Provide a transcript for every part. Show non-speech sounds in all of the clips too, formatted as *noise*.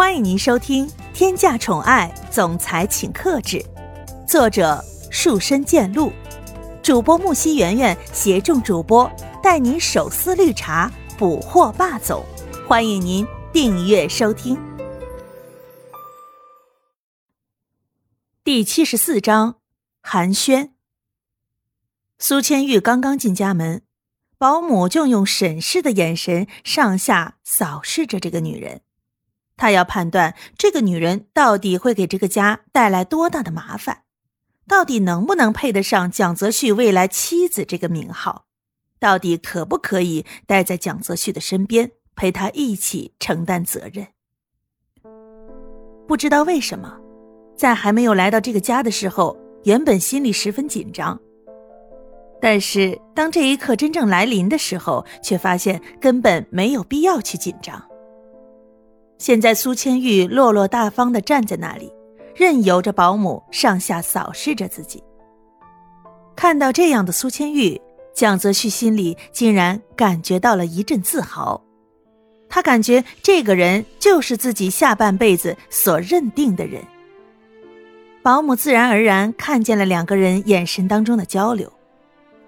欢迎您收听《天价宠爱总裁请克制》，作者树深见鹿，主播木西圆圆携众主播带您手撕绿茶，捕获霸总。欢迎您订阅收听。第七十四章寒暄。苏千玉刚刚进家门，保姆就用审视的眼神上下扫视着这个女人。他要判断这个女人到底会给这个家带来多大的麻烦，到底能不能配得上蒋泽旭未来妻子这个名号，到底可不可以待在蒋泽旭的身边，陪他一起承担责任。不知道为什么，在还没有来到这个家的时候，原本心里十分紧张，但是当这一刻真正来临的时候，却发现根本没有必要去紧张。现在苏千玉落落大方的站在那里，任由着保姆上下扫视着自己。看到这样的苏千玉，蒋泽旭心里竟然感觉到了一阵自豪。他感觉这个人就是自己下半辈子所认定的人。保姆自然而然看见了两个人眼神当中的交流，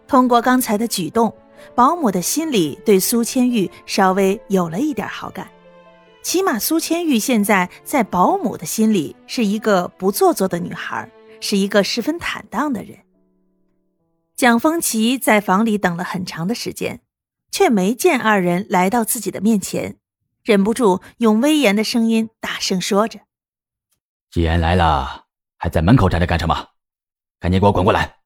通过刚才的举动，保姆的心里对苏千玉稍微有了一点好感。起码苏千玉现在在保姆的心里是一个不做作的女孩，是一个十分坦荡的人。蒋风奇在房里等了很长的时间，却没见二人来到自己的面前，忍不住用威严的声音大声说着：“既然来了，还在门口站着干什么？赶紧给我滚过来！”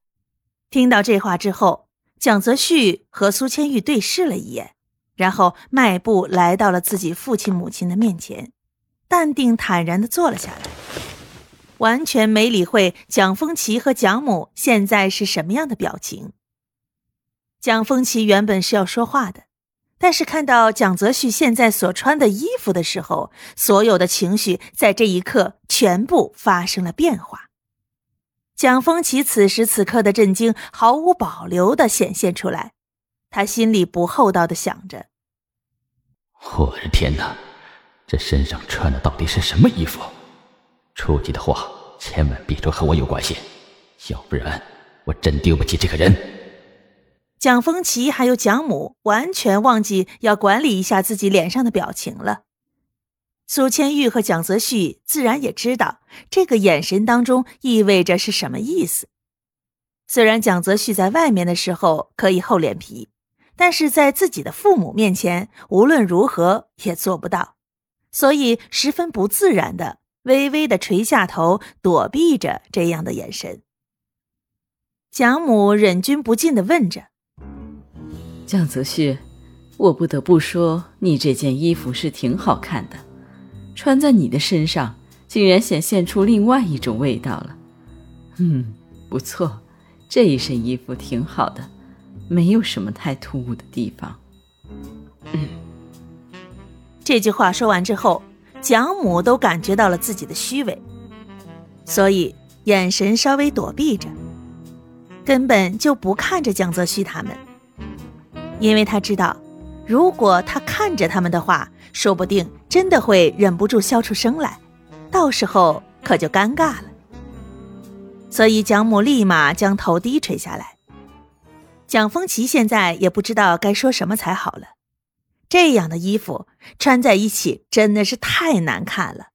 听到这话之后，蒋泽旭和苏千玉对视了一眼。然后迈步来到了自己父亲母亲的面前，淡定坦然的坐了下来，完全没理会蒋风奇和蒋母现在是什么样的表情。蒋风奇原本是要说话的，但是看到蒋泽旭现在所穿的衣服的时候，所有的情绪在这一刻全部发生了变化。蒋风奇此时此刻的震惊毫无保留的显现出来。他心里不厚道的想着：“我的天哪，这身上穿的到底是什么衣服？出去的话，千万别说和我有关系，要不然我真丢不起这个人。”蒋风奇还有蒋母完全忘记要管理一下自己脸上的表情了。苏千玉和蒋泽旭自然也知道这个眼神当中意味着是什么意思。虽然蒋泽旭在外面的时候可以厚脸皮。但是在自己的父母面前，无论如何也做不到，所以十分不自然的微微的垂下头，躲避着这样的眼神。蒋母忍俊不禁的问着：“蒋泽旭，我不得不说，你这件衣服是挺好看的，穿在你的身上，竟然显现出另外一种味道了。嗯，不错，这一身衣服挺好的。”没有什么太突兀的地方。这句话说完之后，蒋母都感觉到了自己的虚伪，所以眼神稍微躲避着，根本就不看着蒋泽旭他们，因为他知道，如果他看着他们的话，说不定真的会忍不住笑出声来，到时候可就尴尬了。所以蒋母立马将头低垂下来。蒋风奇现在也不知道该说什么才好了，这样的衣服穿在一起真的是太难看了，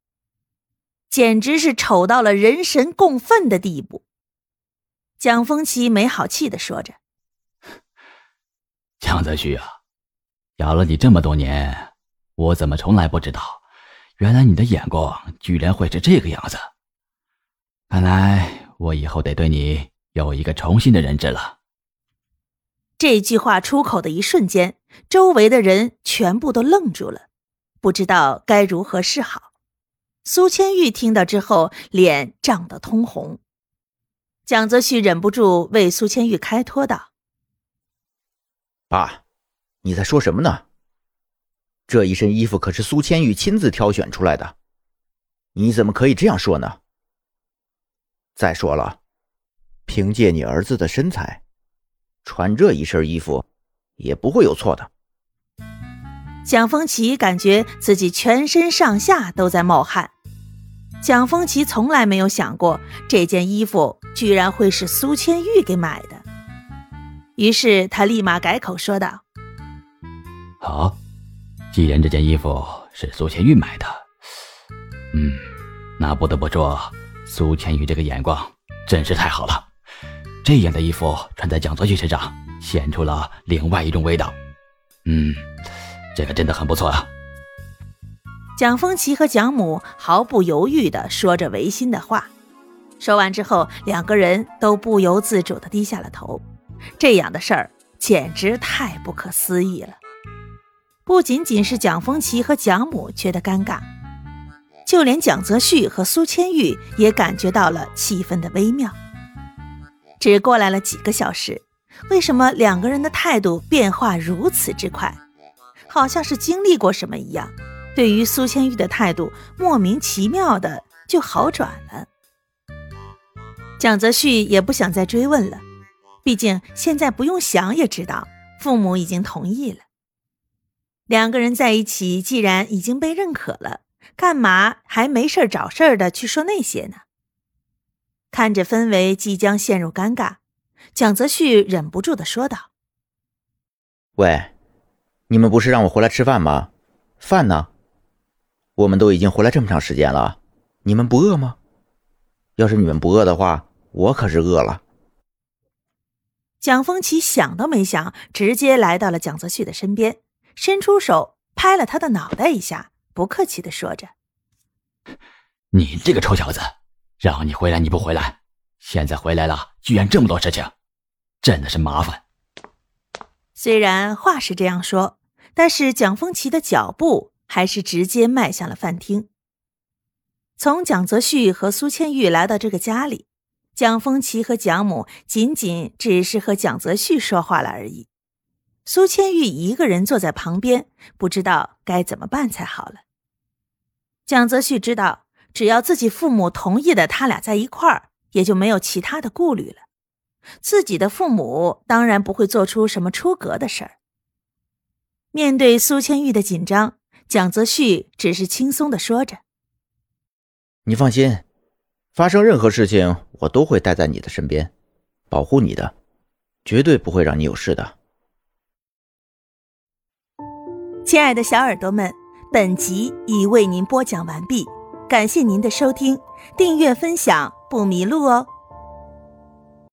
简直是丑到了人神共愤的地步。蒋风奇没好气的说着：“ *laughs* 蒋泽旭啊，养了你这么多年，我怎么从来不知道，原来你的眼光居然会是这个样子。看来我以后得对你有一个重新的认知了。”这句话出口的一瞬间，周围的人全部都愣住了，不知道该如何是好。苏千玉听到之后，脸涨得通红。蒋泽旭忍不住为苏千玉开脱道：“爸，你在说什么呢？这一身衣服可是苏千玉亲自挑选出来的，你怎么可以这样说呢？再说了，凭借你儿子的身材。”穿这一身衣服，也不会有错的。蒋风奇感觉自己全身上下都在冒汗。蒋风奇从来没有想过这件衣服居然会是苏千玉给买的，于是他立马改口说道：“好，既然这件衣服是苏千玉买的，嗯，那不得不说，苏千玉这个眼光真是太好了。这样的衣服穿在蒋泽旭身上，显出了另外一种味道。嗯，这个真的很不错啊。”蒋风奇和蒋母毫不犹豫地说着违心的话，说完之后，两个人都不由自主地低下了头。这样的事儿简直太不可思议了。不仅仅是蒋风奇和蒋母觉得尴尬，就连蒋泽旭和苏千玉也感觉到了气氛的微妙。只过来了几个小时，为什么两个人的态度变化如此之快？好像是经历过什么一样。对于苏千玉的态度莫名其妙的就好转了。蒋泽旭也不想再追问了，毕竟现在不用想也知道父母已经同意了。两个人在一起，既然已经被认可了，干嘛还没事找事的去说那些呢？看着氛围即将陷入尴尬，蒋泽旭忍不住的说道：“喂，你们不是让我回来吃饭吗？饭呢？”我们都已经回来这么长时间了，你们不饿吗？要是你们不饿的话，我可是饿了。蒋风奇想都没想，直接来到了蒋泽旭的身边，伸出手拍了他的脑袋一下，不客气的说着：“你这个臭小子，让你回来你不回来，现在回来了，居然这么多事情，真的是麻烦。”虽然话是这样说，但是蒋风奇的脚步。还是直接迈向了饭厅。从蒋泽旭和苏千玉来到这个家里，蒋风奇和蒋母仅仅只是和蒋泽旭说话了而已。苏千玉一个人坐在旁边，不知道该怎么办才好了。蒋泽旭知道，只要自己父母同意的，他俩在一块儿，也就没有其他的顾虑了。自己的父母当然不会做出什么出格的事儿。面对苏千玉的紧张。蒋泽旭只是轻松的说着：“你放心，发生任何事情，我都会待在你的身边，保护你的，绝对不会让你有事的。”亲爱的小耳朵们，本集已为您播讲完毕，感谢您的收听，订阅分享不迷路哦。